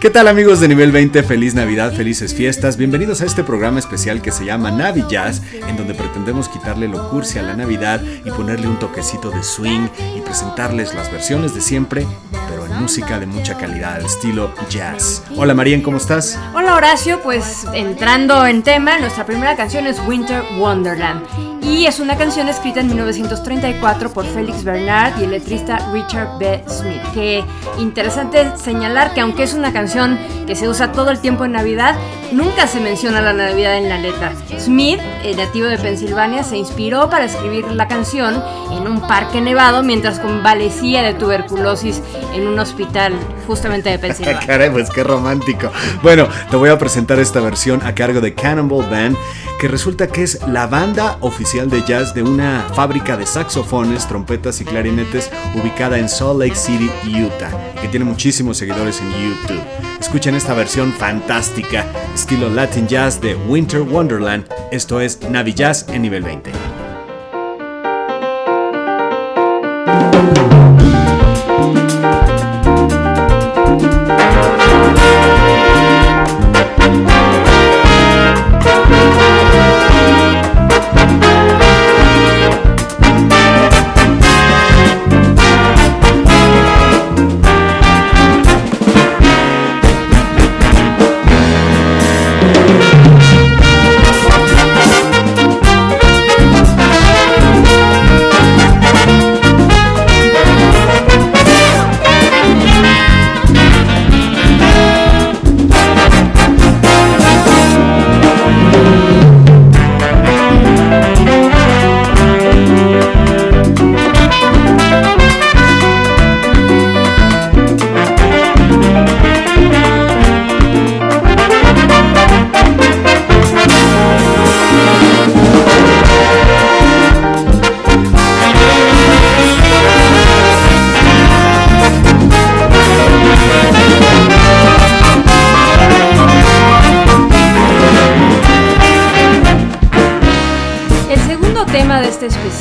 ¿Qué tal amigos de nivel 20? Feliz Navidad, felices fiestas. Bienvenidos a este programa especial que se llama Navi Jazz, en donde pretendemos quitarle lo cursi a la Navidad y ponerle un toquecito de swing y presentarles las versiones de siempre, pero en música de mucha calidad, al estilo jazz. Hola Marien, ¿cómo estás? Hola Horacio, pues entrando en tema, nuestra primera canción es Winter Wonderland y es una canción escrita en 1934 por Félix Bernard y el letrista Richard B. Smith. Que interesante señalar que aunque es una canción que se usa todo el tiempo en Navidad, nunca se menciona la Navidad en la letra. Smith, el nativo de Pensilvania, se inspiró para escribir la canción en un parque nevado mientras convalecía de tuberculosis en un hospital justamente de Pensilvania. Caray, pues qué romántico. Bueno, te voy a presentar esta versión a cargo de Cannonball Band, que resulta que es la banda oficial de jazz de una fábrica de saxofones, trompetas y clarinetes ubicada en Salt Lake City, Utah, que tiene muchísimos seguidores en YouTube. Escuchen esta versión fantástica, estilo Latin Jazz de Winter Wonderland. Esto es Navi Jazz en nivel 20.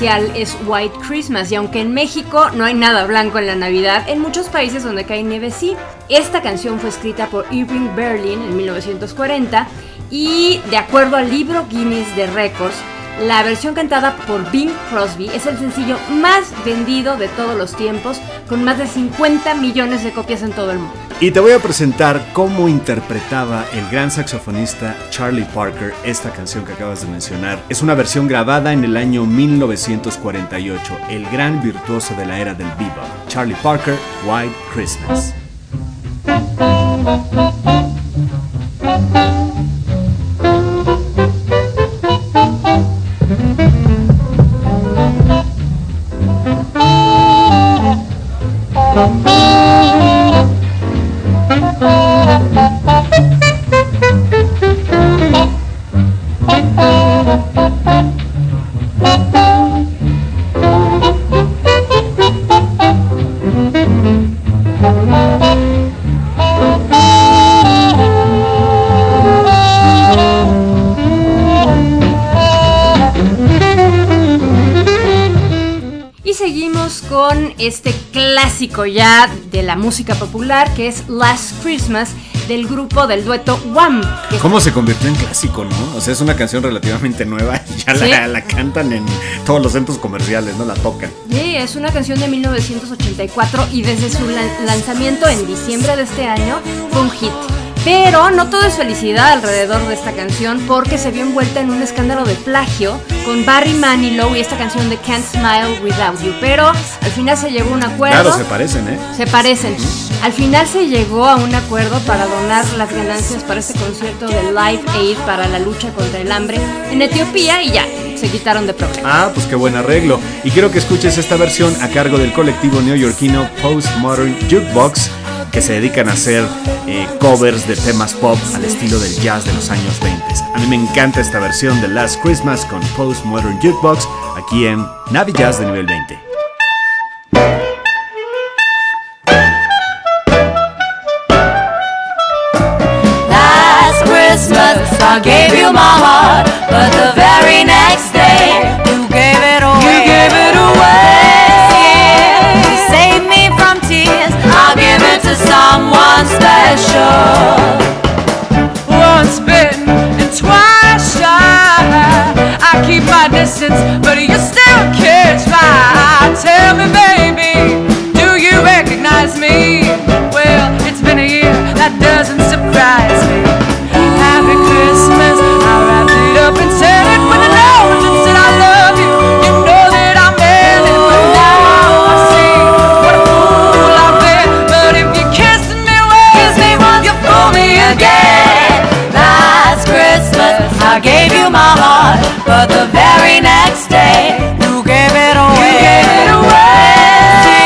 Es White Christmas y aunque en México no hay nada blanco en la Navidad, en muchos países donde cae nieve sí. Esta canción fue escrita por Irving Berlin en 1940 y de acuerdo al libro Guinness de Records, la versión cantada por Bing Crosby es el sencillo más vendido de todos los tiempos, con más de 50 millones de copias en todo el mundo. Y te voy a presentar cómo interpretaba el gran saxofonista Charlie Parker esta canción que acabas de mencionar. Es una versión grabada en el año 1948, el gran virtuoso de la era del bebop, Charlie Parker, White Christmas. Este clásico ya de la música popular que es Last Christmas del grupo del dueto Wham. ¿Cómo se convirtió en clásico, no? O sea, es una canción relativamente nueva y ya la, cantan en todos los centros comerciales, ¿no? La tocan. Sí, es una canción de 1984 y desde su lanzamiento en diciembre de este año fue un hit. Pero no todo es felicidad alrededor de esta canción porque se vio envuelta en un escándalo de plagio con Barry Manilow y esta canción de Can't Smile Without You. Pero al final se llegó a un acuerdo. Claro, se parecen, ¿eh? Se parecen. Al final se llegó a un acuerdo para donar las ganancias para este concierto de Live Aid para la lucha contra el hambre en Etiopía y ya, se quitaron de problemas. Ah, pues qué buen arreglo. Y quiero que escuches esta versión a cargo del colectivo neoyorquino Postmodern Jukebox que se dedican a hacer eh, covers de temas pop al estilo del jazz de los años 20. A mí me encanta esta versión de Last Christmas con Postmodern Jukebox aquí en Navi Jazz de nivel 20. Last Christmas I gave you my heart, but the special. Once bitten and twice shy. I keep my distance, but you still catch my eye. Tell me, baby, do you recognize me? Well, it's been a year, that doesn't surprise me. Happy Christmas, I wrapped it up and said. But the very next day, you gave it away. You gave it away.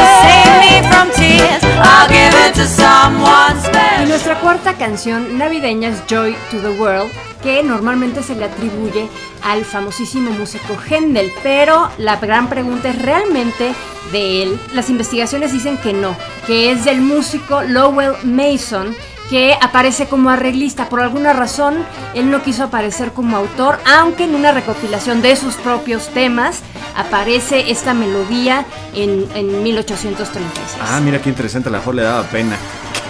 To save me from tears, I'll give it to someone Y special. nuestra cuarta canción navideña es Joy to the World, que normalmente se le atribuye al famosísimo músico Händel, pero la gran pregunta es realmente de él. Las investigaciones dicen que no, que es del músico Lowell Mason que aparece como arreglista. Por alguna razón, él no quiso aparecer como autor, aunque en una recopilación de sus propios temas aparece esta melodía en, en 1836. Ah, mira qué interesante, a lo mejor le daba pena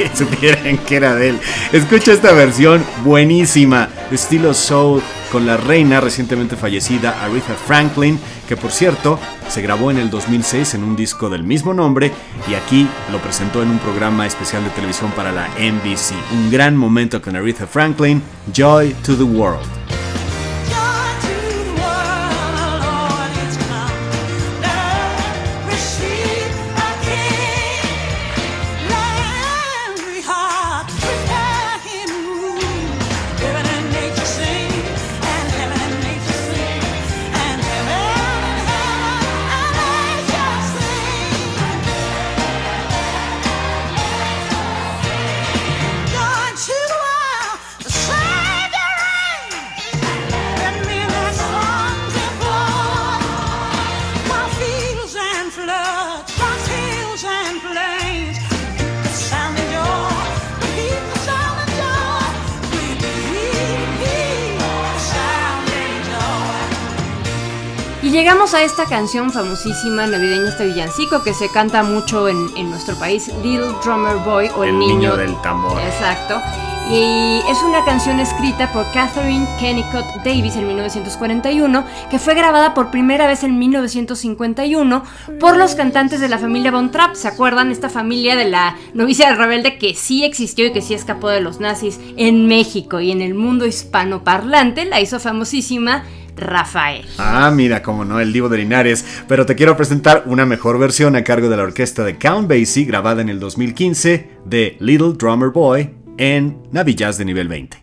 supieran que era de él. Escucha esta versión buenísima, estilo soul, con la reina recientemente fallecida Aretha Franklin, que por cierto se grabó en el 2006 en un disco del mismo nombre y aquí lo presentó en un programa especial de televisión para la NBC. Un gran momento con Aretha Franklin, Joy to the World. Y llegamos a esta canción famosísima navideña, este villancico que se canta mucho en, en nuestro país, Little Drummer Boy o El, El niño del tambor. Exacto. Y es una canción escrita por Catherine Kennicott Davis en 1941, que fue grabada por primera vez en 1951 por los cantantes de la familia Von Trapp. ¿Se acuerdan? Esta familia de la novicia rebelde que sí existió y que sí escapó de los nazis en México y en el mundo hispanoparlante, la hizo famosísima Rafael. Ah, mira, como no, el Divo de Linares. Pero te quiero presentar una mejor versión a cargo de la orquesta de Count Basie, grabada en el 2015, de Little Drummer Boy en Navillas de nivel 20.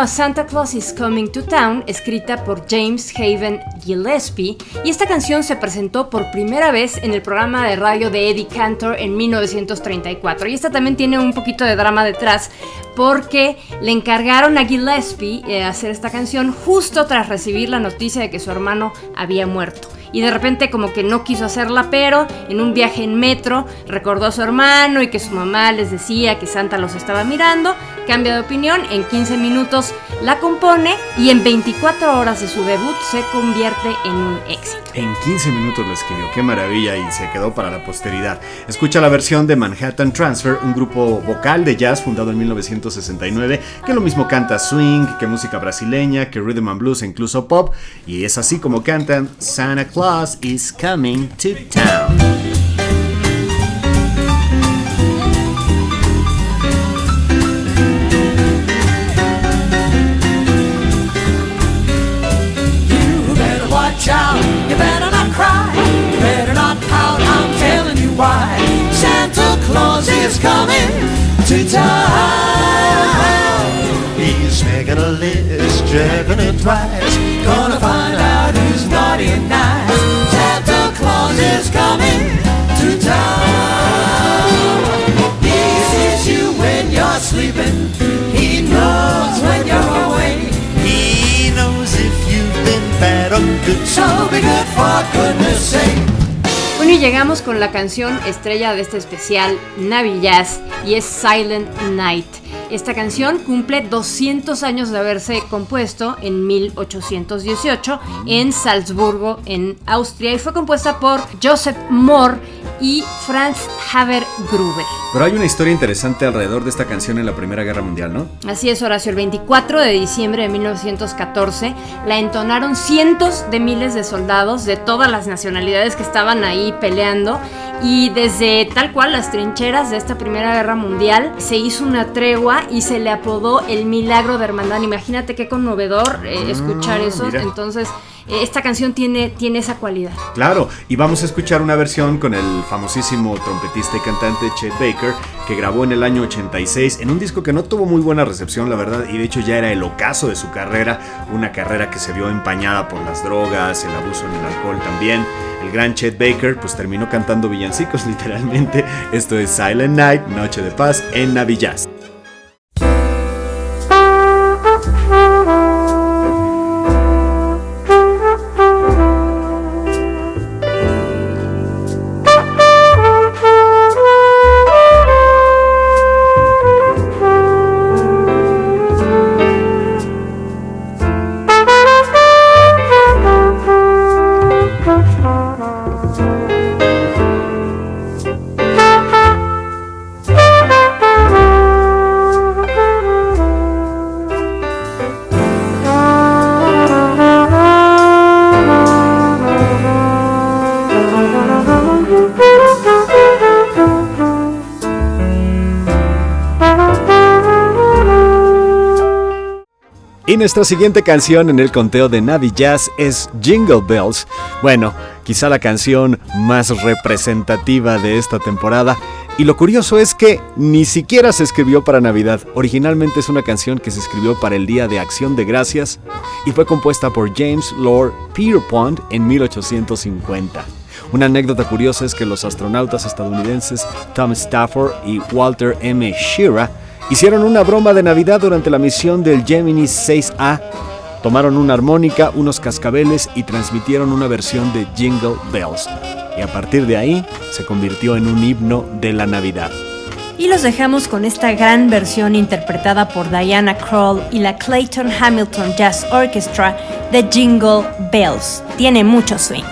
A Santa Claus is Coming to Town, escrita por James Haven Gillespie, y esta canción se presentó por primera vez en el programa de radio de Eddie Cantor en 1934. Y esta también tiene un poquito de drama detrás, porque le encargaron a Gillespie eh, hacer esta canción justo tras recibir la noticia de que su hermano había muerto y de repente como que no quiso hacerla, pero en un viaje en metro recordó a su hermano y que su mamá les decía que Santa los estaba mirando, cambia de opinión, en 15 minutos la compone y en 24 horas de su debut se convierte en un éxito. En 15 minutos lo escribió, qué maravilla y se quedó para la posteridad. Escucha la versión de Manhattan Transfer, un grupo vocal de jazz fundado en 1969, que lo mismo canta swing, que música brasileña, que rhythm and blues e incluso pop, y es así como cantan Santa Claus is coming to town. child, you better not cry, you better not pout, I'm telling you why. Santa Claus is coming to town. He's making a list, checking it twice, gonna find out who's naughty and nice. Santa Claus is coming to town. He sees you when you're sleeping. Bueno, y llegamos con la canción estrella de este especial Navi Jazz y es Silent Night. Esta canción cumple 200 años de haberse compuesto en 1818 en Salzburgo, en Austria, y fue compuesta por Joseph Moore y Franz Haber Gruber. Pero hay una historia interesante alrededor de esta canción en la Primera Guerra Mundial, ¿no? Así es, Horacio. El 24 de diciembre de 1914 la entonaron cientos de miles de soldados de todas las nacionalidades que estaban ahí peleando. Y desde tal cual las trincheras de esta Primera Guerra Mundial se hizo una tregua y se le apodó el milagro de hermandad. Imagínate qué conmovedor eh, escuchar eso. mira. Entonces, esta canción tiene, tiene esa cualidad. Claro, y vamos a escuchar una versión con el famosísimo trompetista y cantante Chet Baker, que grabó en el año 86 en un disco que no tuvo muy buena recepción, la verdad, y de hecho ya era el ocaso de su carrera, una carrera que se vio empañada por las drogas, el abuso en el alcohol también. El gran Chet Baker pues terminó cantando villancicos literalmente. Esto es Silent Night, Noche de Paz en Navillaz. Y nuestra siguiente canción en el conteo de Navi Jazz es Jingle Bells. Bueno, quizá la canción más representativa de esta temporada. Y lo curioso es que ni siquiera se escribió para Navidad. Originalmente es una canción que se escribió para el Día de Acción de Gracias y fue compuesta por James Lord Pierpont en 1850. Una anécdota curiosa es que los astronautas estadounidenses Tom Stafford y Walter M. Shearer hicieron una broma de Navidad durante la misión del Gemini 6A. Tomaron una armónica, unos cascabeles y transmitieron una versión de Jingle Bells. Y a partir de ahí se convirtió en un himno de la Navidad. Y los dejamos con esta gran versión interpretada por Diana Krall y la Clayton Hamilton Jazz Orchestra de Jingle Bells. Tiene mucho swing.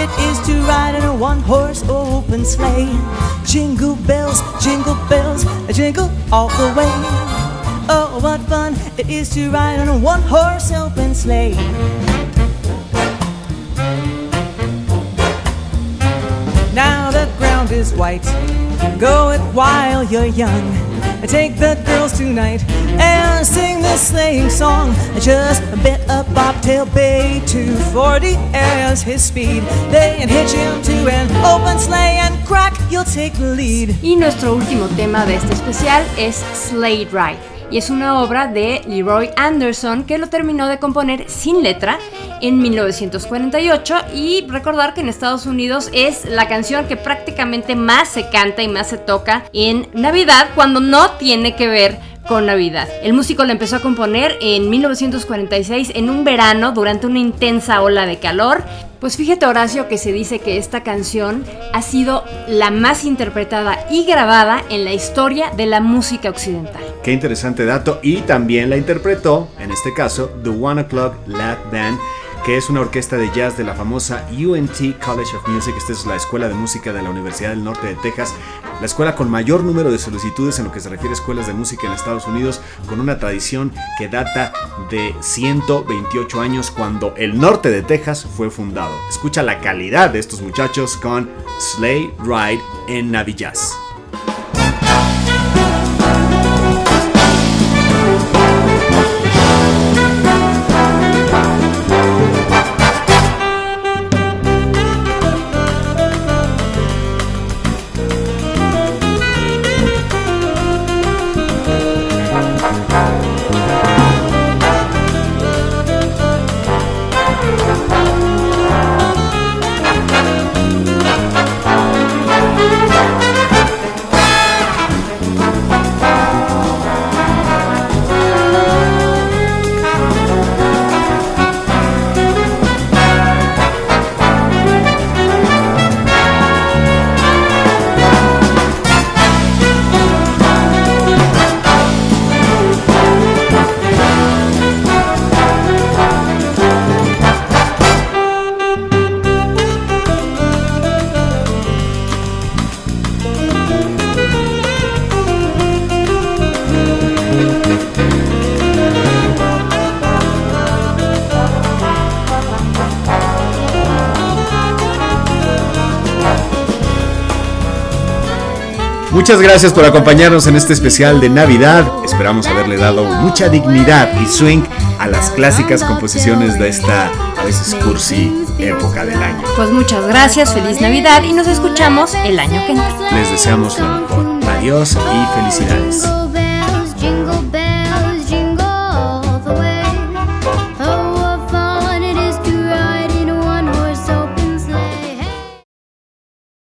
it is to ride in a one horse open sleigh. Jingle bells, jingle bells, jingle all the way. Oh, what fun it is to ride on a one horse open sleigh. Now the ground is white, go it while you're young. I take the girls tonight and sing this sleighing song. I Just a bit of bobtail bay, 240 as his speed. Then hitch him to an open sleigh and crack, you'll take the lead. Y nuestro último tema de este especial es Slade Ride. Y es una obra de Leroy Anderson que lo terminó de componer sin letra en 1948 y recordar que en Estados Unidos es la canción que prácticamente más se canta y más se toca en Navidad cuando no tiene que ver con Navidad. El músico la empezó a componer en 1946 en un verano durante una intensa ola de calor. Pues fíjate Horacio que se dice que esta canción ha sido la más interpretada y grabada en la historia de la música occidental. Qué interesante dato. Y también la interpretó, en este caso, The One O'Clock Lap Band, que es una orquesta de jazz de la famosa UNT College of Music. Esta es la escuela de música de la Universidad del Norte de Texas, la escuela con mayor número de solicitudes en lo que se refiere a escuelas de música en Estados Unidos, con una tradición que data de 128 años cuando el norte de Texas fue fundado. Escucha la calidad de estos muchachos con Sleigh Ride en Navillaz. Muchas gracias por acompañarnos en este especial de Navidad. Esperamos haberle dado mucha dignidad y swing a las clásicas composiciones de esta a veces cursi época del año. Pues muchas gracias, feliz Navidad y nos escuchamos el año que entra. Les deseamos lo mejor. Adiós y felicidades.